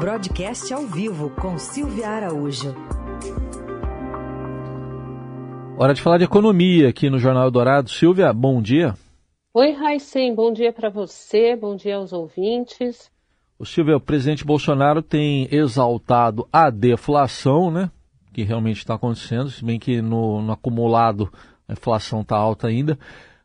Broadcast ao vivo com Silvia Araújo. Hora de falar de economia aqui no Jornal Dourado. Silvia, bom dia. Oi, Raicem, bom dia para você, bom dia aos ouvintes. O Silvia, o presidente Bolsonaro tem exaltado a deflação, né? Que realmente está acontecendo, se bem que no, no acumulado a inflação está alta ainda.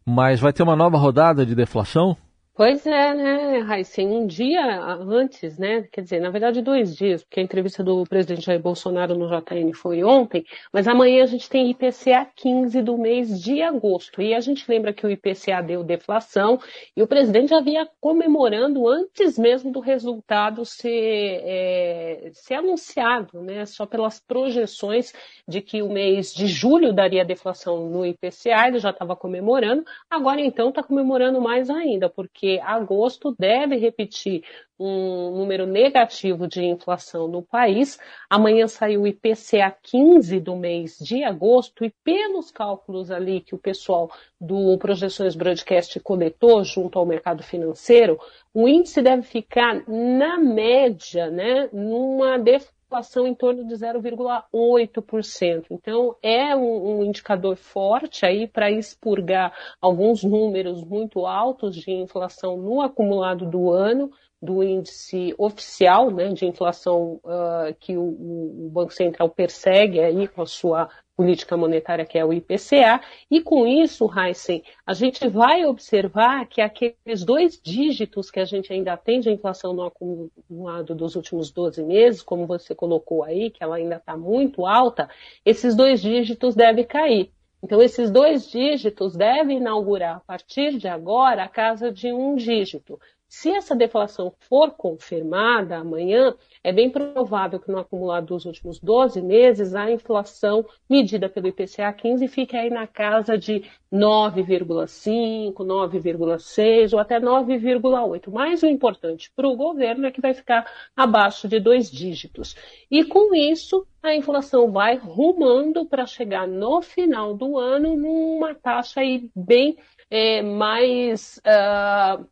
Mas vai ter uma nova rodada de deflação? Pois é, né, Raíssen, um dia antes, né, quer dizer, na verdade dois dias, porque a entrevista do presidente Jair Bolsonaro no JN foi ontem, mas amanhã a gente tem IPCA 15 do mês de agosto, e a gente lembra que o IPCA deu deflação, e o presidente já vinha comemorando antes mesmo do resultado ser, é, ser anunciado, né, só pelas projeções de que o mês de julho daria deflação no IPCA, ele já estava comemorando, agora então está comemorando mais ainda, porque porque agosto deve repetir um número negativo de inflação no país. Amanhã saiu o IPCA 15 do mês de agosto e pelos cálculos ali que o pessoal do Projeções Broadcast coletou junto ao mercado financeiro, o índice deve ficar na média, né, numa inflação em torno de 0,8%. Então, é um, um, indicador forte aí para expurgar alguns números muito altos de inflação no acumulado do ano, do índice oficial né, de inflação uh, que o, o, Banco Central persegue aí com a sua política monetária, que é o IPCA, e com isso, Heisen, a gente vai observar que aqueles dois dígitos que a gente ainda tem de inflação no acumulado dos últimos 12 meses, como você colocou aí, que ela ainda está muito alta, esses dois dígitos devem cair. Então, esses dois dígitos devem inaugurar, a partir de agora, a casa de um dígito. Se essa deflação for confirmada amanhã, é bem provável que no acumulado dos últimos 12 meses a inflação medida pelo IPCA 15 fique aí na casa de 9,5, 9,6 ou até 9,8. Mas o importante para o governo é que vai ficar abaixo de dois dígitos. E com isso, a inflação vai rumando para chegar no final do ano numa taxa aí bem é, mais uh,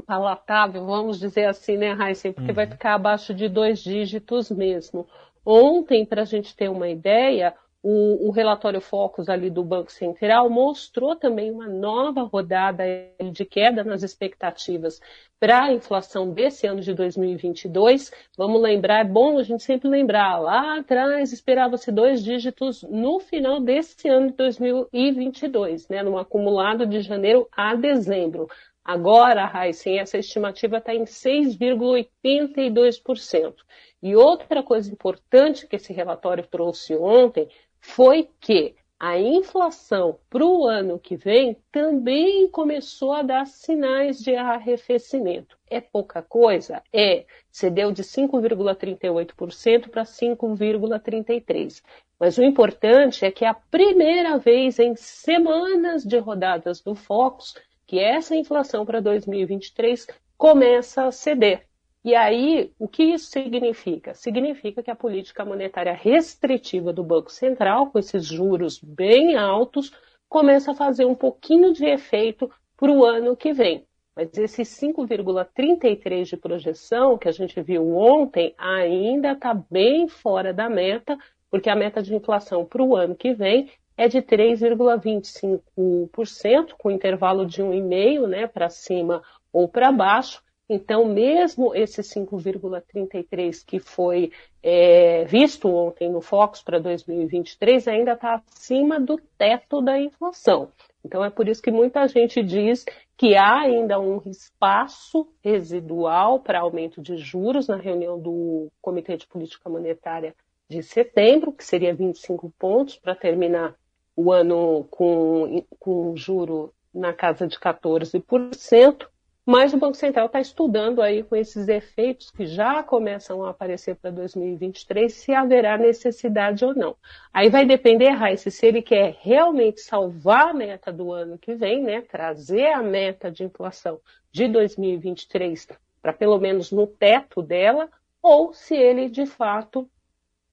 palatável, vamos dizer assim, né, Heisen? Porque uhum. vai ficar abaixo de dois dígitos mesmo. Ontem, para a gente ter uma ideia, o, o, relatório Focus ali do Banco Central mostrou também uma nova rodada de queda nas expectativas para a inflação desse ano de 2022. Vamos lembrar, é bom a gente sempre lembrar, lá atrás esperava-se dois dígitos no final desse ano de 2022, né, no acumulado de janeiro a dezembro. Agora, Heisen, essa estimativa está em 6,82%. E outra coisa importante que esse relatório trouxe ontem foi que a inflação para o ano que vem também começou a dar sinais de arrefecimento. É pouca coisa? É. Cedeu de 5,38% para 5,33%. Mas o importante é que é a primeira vez em semanas de rodadas do Focus que essa inflação para 2023 começa a ceder. E aí, o que isso significa? Significa que a política monetária restritiva do Banco Central, com esses juros bem altos, começa a fazer um pouquinho de efeito para o ano que vem. Mas esse 5,33 de projeção que a gente viu ontem ainda está bem fora da meta, porque a meta de inflação para o ano que vem é de 3,25%, com intervalo de 1,5% né, para cima ou para baixo. Então, mesmo esse 5,33 que foi é, visto ontem no Focus para 2023 ainda está acima do teto da inflação. Então, é por isso que muita gente diz que há ainda um espaço residual para aumento de juros na reunião do Comitê de Política Monetária de setembro, que seria 25 pontos para terminar o ano com, com juro na casa de 14%, mas o Banco Central está estudando aí com esses efeitos que já começam a aparecer para 2023, se haverá necessidade ou não. Aí vai depender, Raíssa, se ele quer realmente salvar a meta do ano que vem, né, trazer a meta de inflação de 2023 para pelo menos no teto dela, ou se ele de fato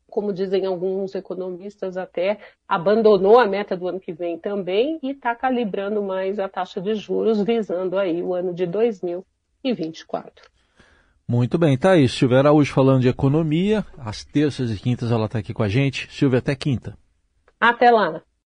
como dizem alguns economistas até, abandonou a meta do ano que vem também e está calibrando mais a taxa de juros, visando aí o ano de 2024. Muito bem, tá aí. Silvia Araújo falando de economia. Às terças e quintas ela está aqui com a gente. Silvia, até quinta. Até lá.